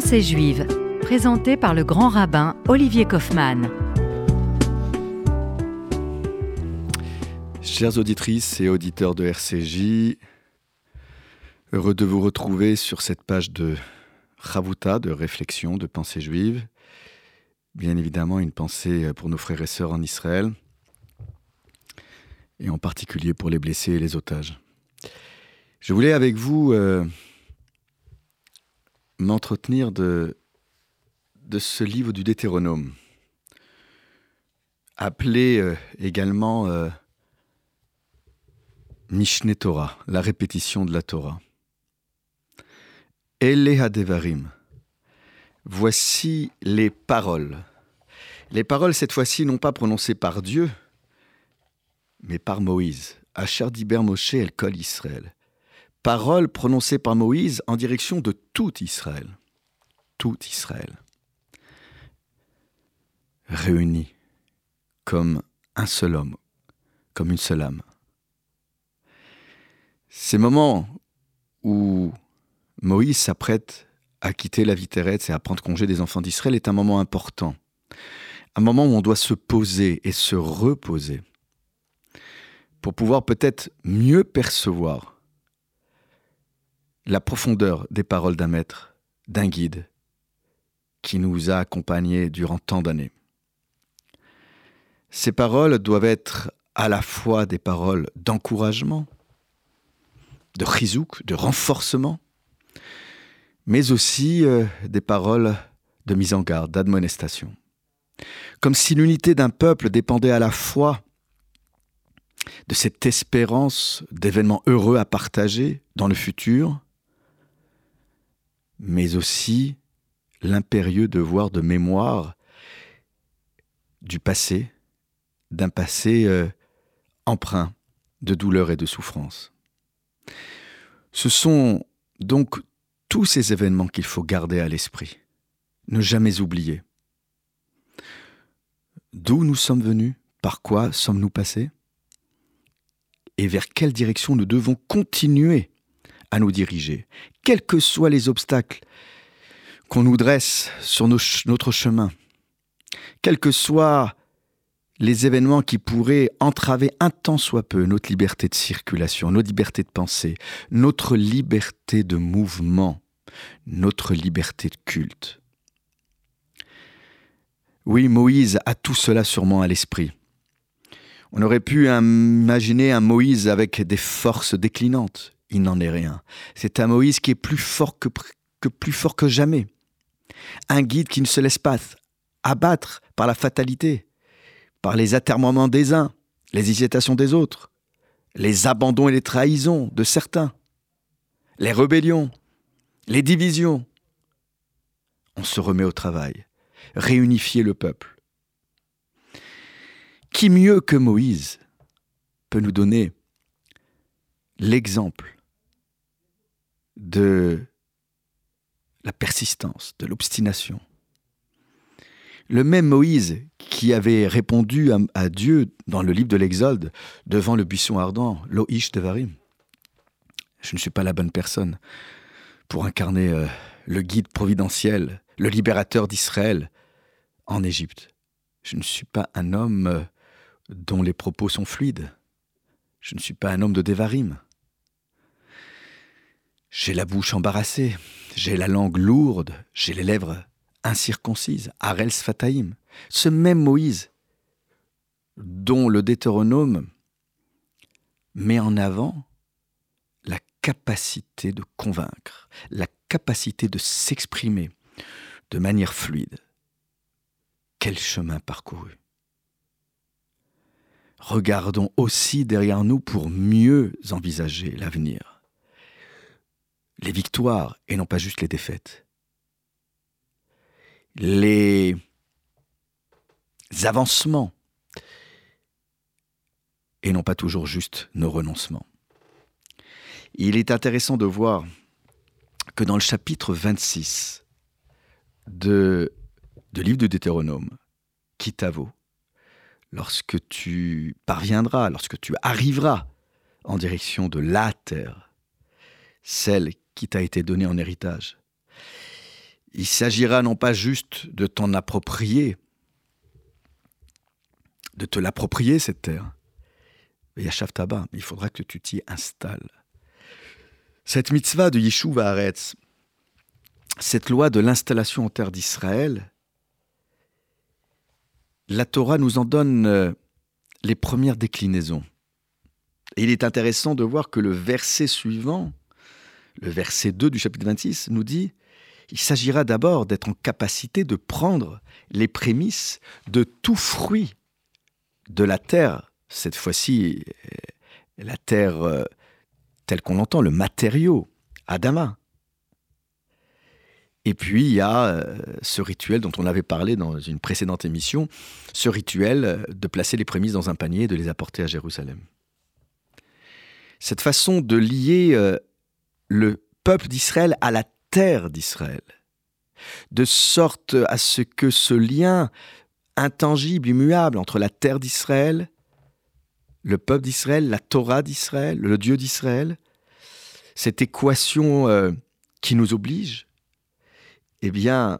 Pensée juive, présenté par le grand rabbin Olivier Kaufmann. Chères auditrices et auditeurs de RCJ, heureux de vous retrouver sur cette page de Chavuta, de réflexion, de pensée juive. Bien évidemment, une pensée pour nos frères et sœurs en Israël, et en particulier pour les blessés et les otages. Je voulais avec vous euh, m'entretenir de, ce livre du Deutéronome, appelé euh, également euh, Torah, la répétition de la Torah. Ele Hadevarim. Voici les paroles. Les paroles, cette fois-ci, non pas prononcées par Dieu, mais par Moïse. Asher Diber Moshe El Israël paroles prononcées par Moïse en direction de tout Israël. Tout Israël. Réunis comme un seul homme, comme une seule âme. Ces moments où Moïse s'apprête à quitter la vie terrestre et à prendre congé des enfants d'Israël est un moment important. Un moment où on doit se poser et se reposer pour pouvoir peut-être mieux percevoir la profondeur des paroles d'un maître, d'un guide, qui nous a accompagnés durant tant d'années. Ces paroles doivent être à la fois des paroles d'encouragement, de chizouk, de renforcement, mais aussi euh, des paroles de mise en garde, d'admonestation. Comme si l'unité d'un peuple dépendait à la fois de cette espérance d'événements heureux à partager dans le futur, mais aussi l'impérieux devoir de mémoire du passé, d'un passé euh, empreint de douleur et de souffrance. Ce sont donc tous ces événements qu'il faut garder à l'esprit, ne jamais oublier. D'où nous sommes venus, par quoi sommes-nous passés, et vers quelle direction nous devons continuer à nous diriger, quels que soient les obstacles qu'on nous dresse sur notre chemin, quels que soient les événements qui pourraient entraver un tant soit peu notre liberté de circulation, notre liberté de pensée, notre liberté de mouvement, notre liberté de culte. Oui, Moïse a tout cela sûrement à l'esprit. On aurait pu imaginer un Moïse avec des forces déclinantes, il n'en est rien. C'est un Moïse qui est plus fort que, jamais. Un guide qui ne se laisse pas abattre par la fatalité, par les atermoiements des uns, les hésitations des autres, les abandons et les trahisons de certains, les rébellions, les divisions. On se remet au travail, réunifier le peuple. Qui mieux que Moïse peut nous donner l'exemple de la persistance, de l'obstination. Le même Moïse qui avait répondu à, Dieu dans le livre de l'Exode devant le buisson ardent, Loïsh Devarim. Je ne suis pas la bonne personne pour incarner euh, le guide providentiel, le libérateur d'Israël en Égypte. Je ne suis pas un homme euh, dont les propos sont fluides. Je ne suis pas un homme de Devarim. J'ai la bouche embarrassée, j'ai la langue lourde, j'ai les lèvres incirconcises, Arel Sfataim. Ce même Moïse, dont le Deutéronome met en avant la capacité de convaincre, la capacité de s'exprimer de manière fluide. Quel chemin parcouru. Regardons aussi derrière nous pour mieux envisager l'avenir les victoires et non pas juste les défaites. Les avancements et non pas toujours juste nos renoncements. Il est intéressant de voir que dans le chapitre 26 de, de livre de Deutéronome, qui t'avoue, lorsque tu parviendras, lorsque tu arriveras en direction de la terre, celle qui t'a été donné en héritage. Il s'agira non pas juste de t'en approprier, de te l'approprier cette terre. Yashav Taba, il faudra que tu t'y installes. Cette mitzvah de Yishuv Haaretz, cette loi de l'installation en terre d'Israël, la Torah nous en donne euh, les premières déclinaisons. Et il est intéressant de voir que le verset suivant, le verset 2 du chapitre 26, nous dit il s'agira d'abord d'être en capacité de prendre les prémices de tout fruit de la terre, cette fois-ci euh, la terre euh, telle qu'on l'entend, le matériau, Adama. Et puis il y a euh, ce rituel dont on avait parlé dans une précédente émission, ce rituel de placer les prémices dans un panier et de les apporter à Jérusalem. Cette façon de lier le peuple d'Israël à la terre d'Israël, de sorte à ce que ce lien intangible, immuable entre la terre d'Israël, le peuple d'Israël, la Torah d'Israël, le Dieu d'Israël, cette équation euh, qui nous oblige, eh bien,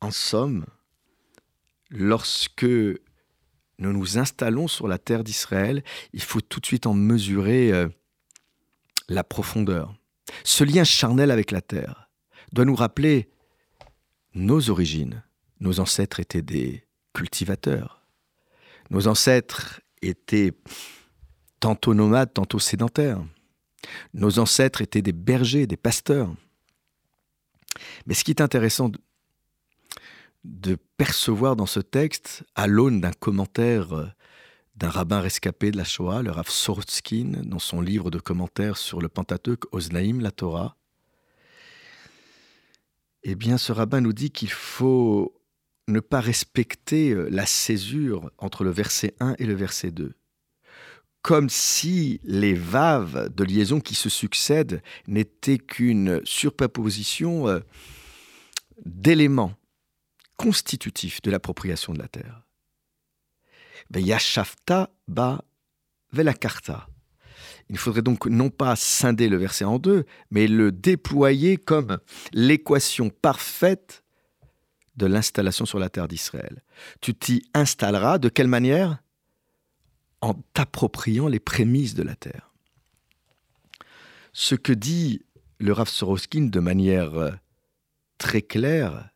en somme, lorsque nous nous installons sur la terre d'Israël, il faut tout de suite en mesurer euh, la profondeur. Ce lien charnel avec la terre doit nous rappeler nos origines. Nos ancêtres étaient des cultivateurs. Nos ancêtres étaient tantôt nomades, tantôt sédentaires. Nos ancêtres étaient des bergers, des pasteurs. Mais ce qui est intéressant de, percevoir dans ce texte, à l'aune d'un commentaire d'un rabbin rescapé de la Shoah, le Rav Sorotskin, dans son livre de commentaires sur le Pentateuque Oznaïm, la Torah, eh bien, ce rabbin nous dit qu'il faut ne pas respecter euh, la césure entre le verset 1 et le verset 2. Comme si les vaves de liaison qui se succèdent n'étaient qu'une superposition euh, d'éléments constitutifs de l'appropriation de la terre. Ba. Il faudrait donc non pas scinder le verset en deux, mais le déployer comme l'équation parfaite de l'installation sur la terre d'Israël. Tu t'y installeras de quelle manière? En t'appropriant les prémices de la terre. Ce que dit le Rav Soroskin de manière euh, très claire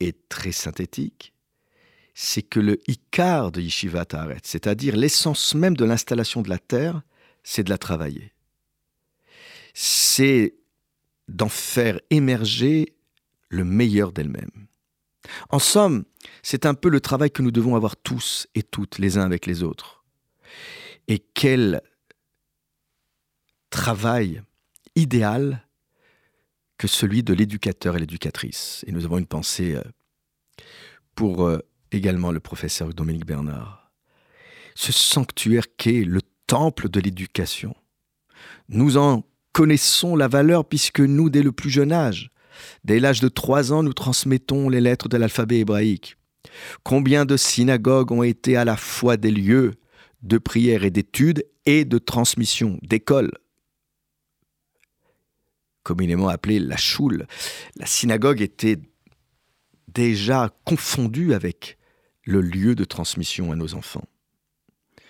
et très synthétique, c'est que le Icar de Yeshiva Ta'aret, c'est-à-dire l'essence même de l'installation de la terre, c'est de la travailler. C'est d'en faire émerger le meilleur d'elle-même. En somme, c'est un peu le travail que nous devons avoir tous et toutes les uns avec les autres. Et quel travail idéal que celui de l'éducateur et l'éducatrice. Et nous avons une pensée euh, pour euh, également le professeur Dominique Bernard. Ce sanctuaire qu'est le temple de l'éducation. Nous en connaissons la valeur puisque nous, dès le plus jeune âge, dès l'âge de trois ans, nous transmettons les lettres de l'alphabet hébraïque. Combien de synagogues ont été à la fois des lieux de prière et d'études et de transmission, d'école communément appelée la choule. La synagogue était déjà confondue avec le lieu de transmission à nos enfants.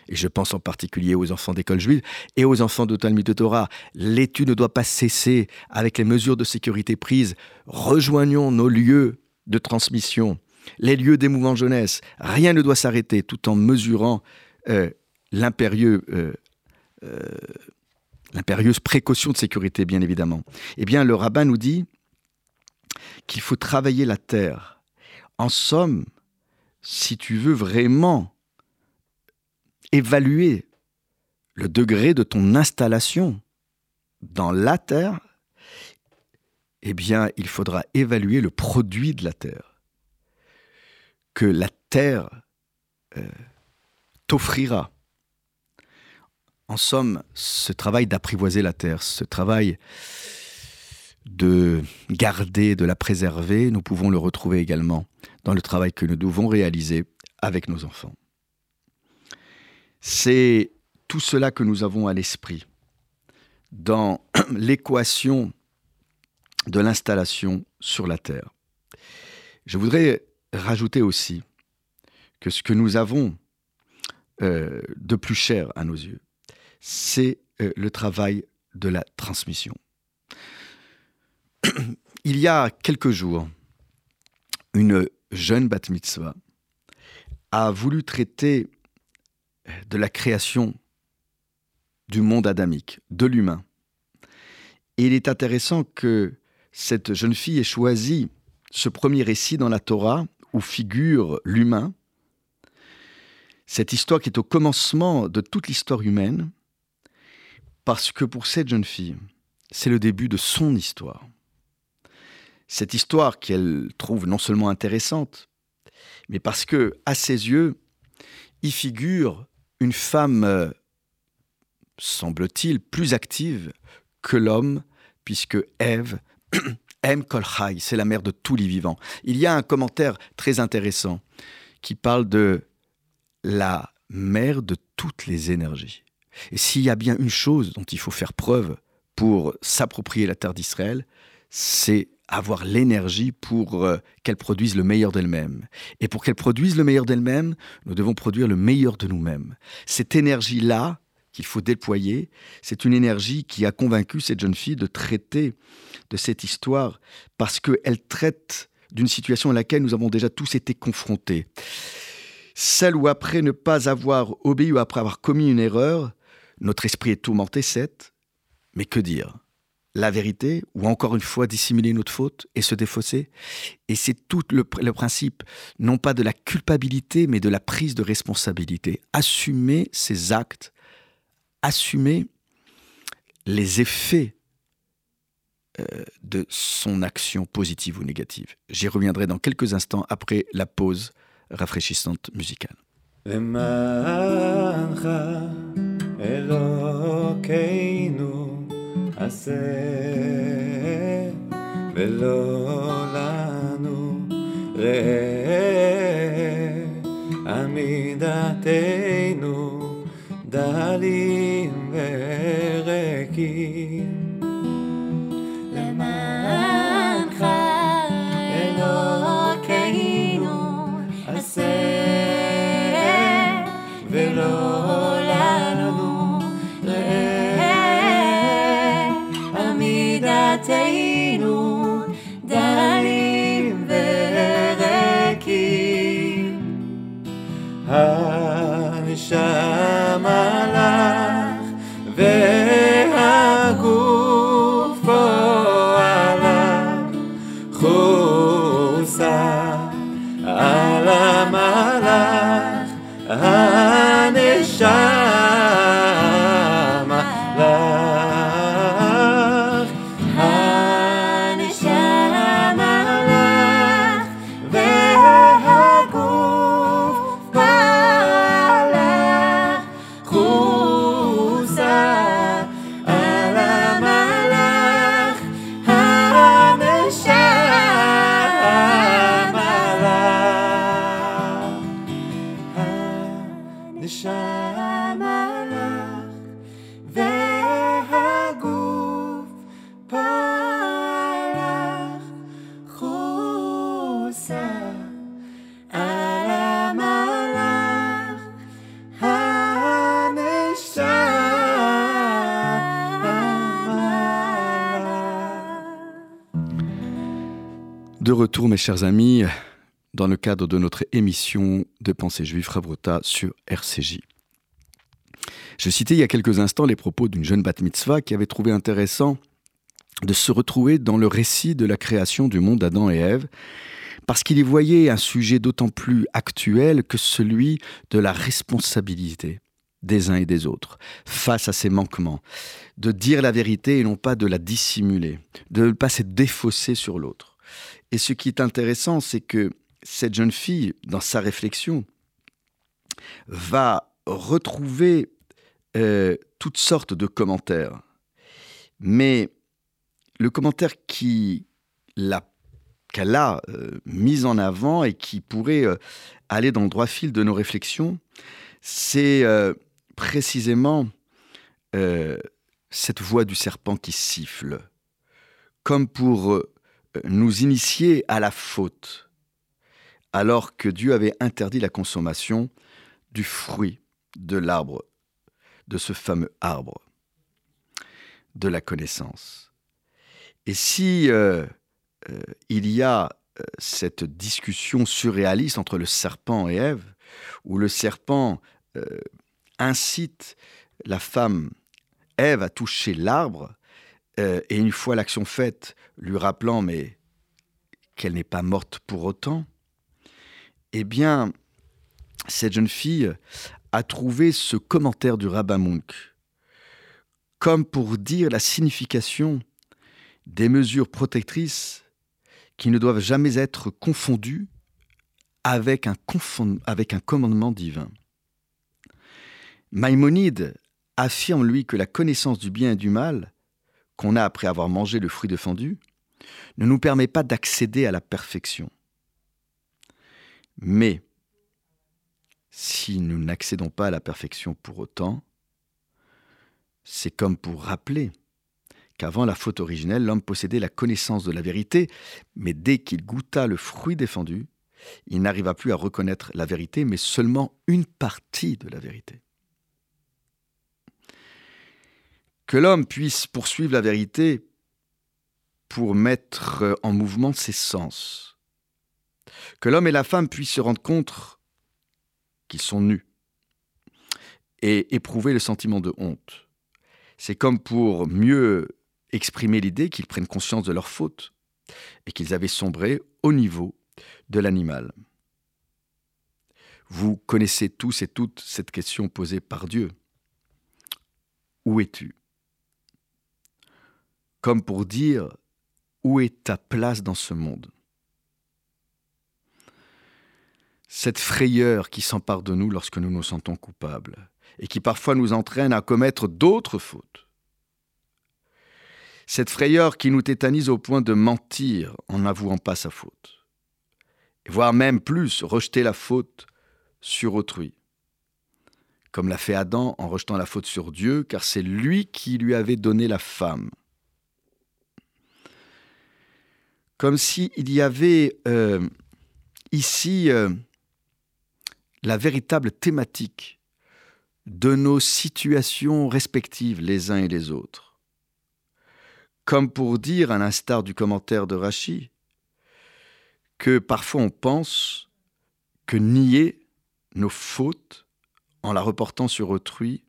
Et je pense en particulier aux enfants d'école juive et aux enfants de Talmud de Torah. L'étude ne doit pas cesser avec les mesures de sécurité prises. Rejoignons nos lieux de transmission, les lieux des mouvements jeunesse. Rien ne doit s'arrêter tout en mesurant euh, l'impérieux, euh, euh, l'impérieuse précaution de sécurité, bien évidemment. Eh bien, le rabbin nous dit qu'il faut travailler la terre. En somme, si tu veux vraiment évaluer le degré de ton installation dans la terre, eh bien, il faudra évaluer le produit de la terre que la terre euh, t'offrira. En somme, ce travail d'apprivoiser la terre, ce travail de garder, de la préserver, nous pouvons le retrouver également dans le travail que nous devons réaliser avec nos enfants. C'est tout cela que nous avons à l'esprit dans l'équation de l'installation sur la terre. Je voudrais rajouter aussi que ce que nous avons euh, de plus cher à nos yeux, c'est euh, le travail de la transmission. Il y a quelques jours, une jeune bat mitzvah a voulu traiter de la création du monde adamique, de l'humain. Et il est intéressant que cette jeune fille ait choisi ce premier récit dans la Torah où figure l'humain, cette histoire qui est au commencement de toute l'histoire humaine, parce que pour cette jeune fille, c'est le début de son histoire. Cette histoire qu'elle trouve non seulement intéressante, mais parce que, à ses yeux, y figure une femme, euh, semble-t-il, plus active que l'homme, puisque Ève aime Kolchai, c'est la mère de tous les vivants. Il y a un commentaire très intéressant qui parle de la mère de toutes les énergies. Et s'il y a bien une chose dont il faut faire preuve pour s'approprier la terre d'Israël, c'est avoir l'énergie pour euh, qu'elle produise le meilleur d'elle-même. Et pour qu'elle produise le meilleur d'elle-même, nous devons produire le meilleur de nous-mêmes. Cette énergie-là qu'il faut déployer, c'est une énergie qui a convaincu cette jeune fille de traiter de cette histoire parce qu'elle traite d'une situation à laquelle nous avons déjà tous été confrontés. Celle où après ne pas avoir obéi ou après avoir commis une erreur, notre esprit est tourmenté, c'est, mais que dire? La vérité, ou encore une fois dissimuler notre faute et se défausser. Et c'est tout le, principe, non pas de la culpabilité, mais de la prise de responsabilité. Assumer ses actes, assumer les effets euh, de son action positive ou négative. J'y reviendrai dans quelques instants après la pause rafraîchissante musicale. עשה ולא לנו ראה. עמידתנו דלים וריקים Mes chers amis, dans le cadre de notre émission de pensée juive Rabrota sur RCJ. Je citais il y a quelques instants les propos d'une jeune bat mitzvah qui avait trouvé intéressant de se retrouver dans le récit de la création du monde d'Adam et Ève, parce qu'il y voyait un sujet d'autant plus actuel que celui de la responsabilité des uns et des autres face à ces manquements, de dire la vérité et non pas de la dissimuler, de ne pas se défausser sur l'autre. Et ce qui est intéressant, c'est que cette jeune fille, dans sa réflexion, va retrouver euh, toutes sortes de commentaires. Mais le commentaire qui qu'elle a euh, mis en avant et qui pourrait euh, aller dans le droit fil de nos réflexions, c'est précisément cette voix du serpent qui siffle comme pour euh, nous initier à la faute, alors que Dieu avait interdit la consommation du fruit de l'arbre, de ce fameux arbre de la connaissance. Et si euh, euh, il y a cette discussion surréaliste entre le serpent et Ève, où le serpent incite la femme Ève à toucher l'arbre, euh, et une fois l'action faite, lui rappelant mais qu'elle n'est pas morte pour autant, eh bien, cette jeune fille a trouvé ce commentaire du rabbin Munk comme pour dire la signification des mesures protectrices qui ne doivent jamais être confondues avec un, avec un commandement divin. Maïmonide affirme, lui, que la connaissance du bien et du mal qu'on a après avoir mangé le fruit défendu ne nous permet pas d'accéder à la perfection. Mais si nous n'accédons pas à la perfection pour autant, c'est comme pour rappeler qu'avant la faute originelle, l'homme possédait la connaissance de la vérité, mais dès qu'il goûta le fruit défendu, il n'arriva plus à reconnaître la vérité, mais seulement une partie de la vérité. Que l'homme puisse poursuivre la vérité pour mettre en mouvement ses sens, que l'homme et la femme puissent se rendre compte qu'ils sont nus et éprouver le sentiment de honte. C'est comme pour mieux exprimer l'idée qu'ils prennent conscience de leur faute et qu'ils avaient sombré au niveau de l'animal. Vous connaissez tous et toutes cette question posée par Dieu. Où es-tu? Comme pour dire où est ta place dans ce monde? Cette frayeur qui s'empare de nous lorsque nous nous sentons coupables et qui parfois nous entraîne à commettre d'autres fautes. Cette frayeur qui nous tétanise au point de mentir en n'avouant pas sa faute, voire même plus rejeter la faute sur autrui, comme l'a fait Adam en rejetant la faute sur Dieu, car c'est lui qui lui avait donné la femme. Comme s'il y avait euh, ici euh, la véritable thématique de nos situations respectives les uns et les autres. Comme pour dire, à l'instar du commentaire de Rachi, que parfois on pense que nier nos fautes en la reportant sur autrui,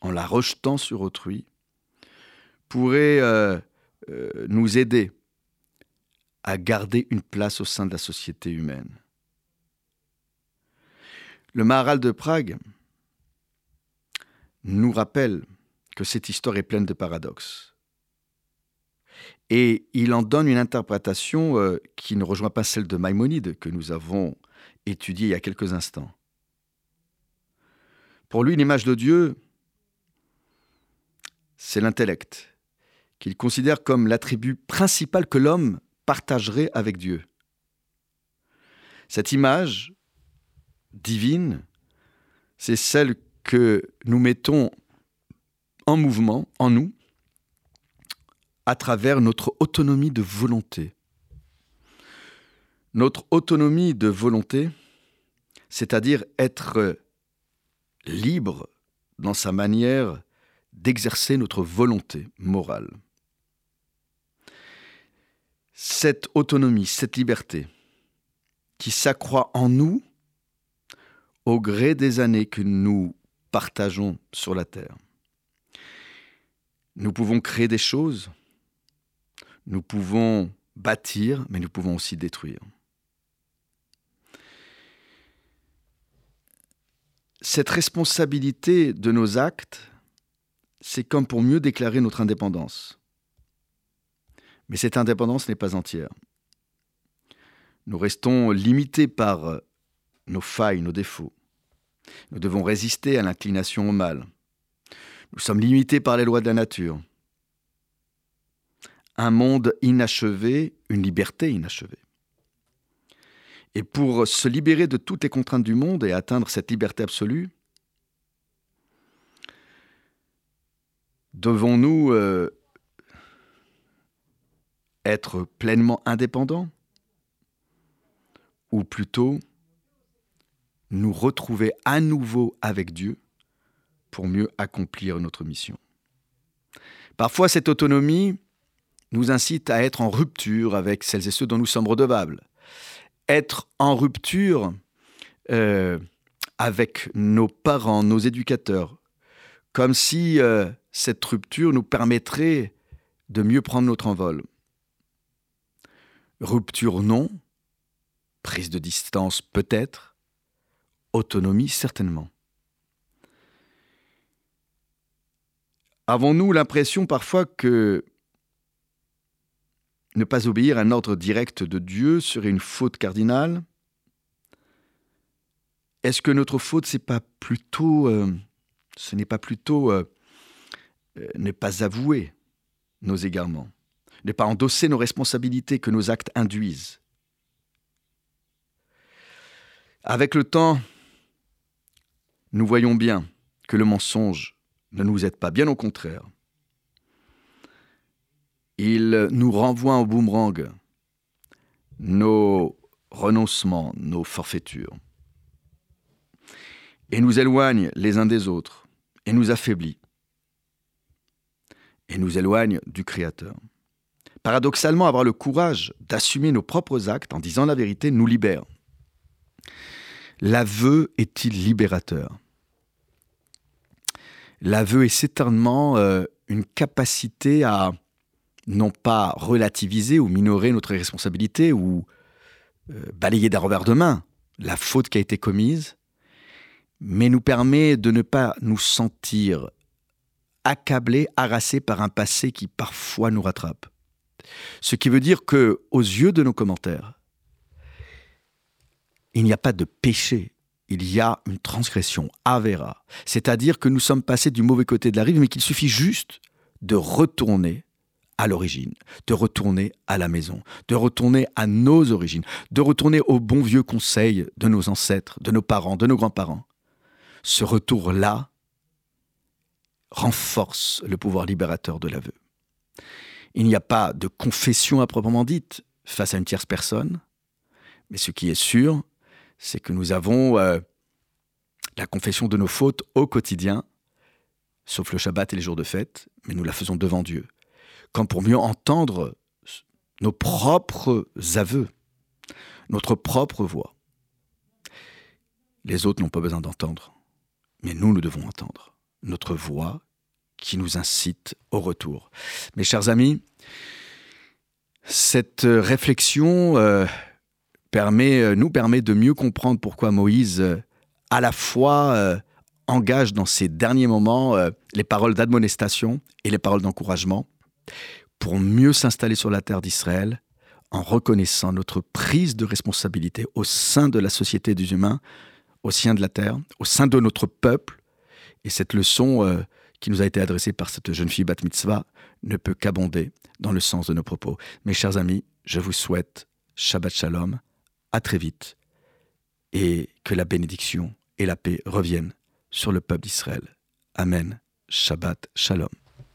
en la rejetant sur autrui, pourrait euh, nous aider à garder une place au sein de la société humaine. Le Maharal de Prague nous rappelle que cette histoire est pleine de paradoxes. Et il en donne une interprétation euh, qui ne rejoint pas celle de Maïmonide que nous avons étudiée il y a quelques instants. Pour lui, l'image de Dieu, c'est l'intellect, qu'il considère comme l'attribut principal que l'homme partagerait avec Dieu. Cette image divine, c'est celle que nous mettons en mouvement en nous à travers notre autonomie de volonté. Notre autonomie de volonté, c'est-à-dire être libre dans sa manière d'exercer notre volonté morale cette autonomie, cette liberté qui s'accroît en nous au gré des années que nous partageons sur la Terre. Nous pouvons créer des choses, nous pouvons bâtir, mais nous pouvons aussi détruire. Cette responsabilité de nos actes, c'est comme pour mieux déclarer notre indépendance. Mais cette indépendance n'est pas entière. Nous restons limités par euh, nos failles, nos défauts. Nous devons résister à l'inclination au mal. Nous sommes limités par les lois de la nature. Un monde inachevé, une liberté inachevée. Et pour se libérer de toutes les contraintes du monde et atteindre cette liberté absolue, devons-nous euh, être pleinement indépendants ou plutôt nous retrouver à nouveau avec Dieu pour mieux accomplir notre mission. Parfois, cette autonomie nous incite à être en rupture avec celles et ceux dont nous sommes redevables. Être en rupture euh, avec nos parents, nos éducateurs, comme si euh, cette rupture nous permettrait de mieux prendre notre envol. Rupture non, prise de distance peut-être, autonomie certainement. Avons-nous l'impression parfois que ne pas obéir à un ordre direct de Dieu serait une faute cardinale? Est-ce que notre faute, c'est pas plutôt, euh, ce n'est pas plutôt euh, euh, ne pas avouer nos égarements, ne pas endosser nos responsabilités que nos actes induisent Avec le temps, nous voyons bien que le mensonge ne nous aide pas, bien au contraire. Il nous renvoie en boomerang nos renoncements, nos forfaitures, et nous éloigne les uns des autres, et nous affaiblit, et nous éloigne du Créateur. Paradoxalement, avoir le courage d'assumer nos propres actes en disant la vérité nous libère. L'aveu est-il libérateur? L'aveu est certainement euh, une capacité à non pas relativiser ou minorer notre responsabilité ou euh, balayer d'un revers de main la faute qui a été commise, mais nous permet de ne pas nous sentir accablés, harassés par un passé qui parfois nous rattrape. Ce qui veut dire que, aux yeux de nos commentaires, il n'y a pas de péché, il y a une transgression, avera. C'est-à-dire que nous sommes passés du mauvais côté de la rive, mais qu'il suffit juste de retourner à l'origine, de retourner à la maison, de retourner à nos origines, de retourner aux bons vieux conseils de nos ancêtres, de nos parents, de nos grands-parents. Ce retour-là renforce le pouvoir libérateur de l'aveu. Il n'y a pas de confession à proprement dite face à une tierce personne, mais ce qui est sûr, c'est que nous avons euh, la confession de nos fautes au quotidien, sauf le Shabbat et les jours de fête, mais nous la faisons devant Dieu, comme pour mieux entendre nos propres aveux, notre propre voix. Les autres n'ont pas besoin d'entendre, mais nous, nous devons entendre notre voix qui nous incite au retour. Mes chers amis, cette réflexion euh, euh, nous permet de mieux comprendre pourquoi Moïse, euh, à la fois, euh, engage dans ces derniers moments les paroles d'admonestation et les paroles d'encouragement pour mieux s'installer sur la terre d'Israël en reconnaissant notre prise de responsabilité au sein de la société des humains, au sein de la terre, au sein de notre peuple. Et cette leçon qui nous a été adressée par cette jeune fille Bat Mitzvah ne peut qu'abonder dans le sens de nos propos. Mes chers amis, je vous souhaite Shabbat Shalom à très vite et que la bénédiction et la paix reviennent sur le peuple d'Israël. Amen. Shabbat Shalom.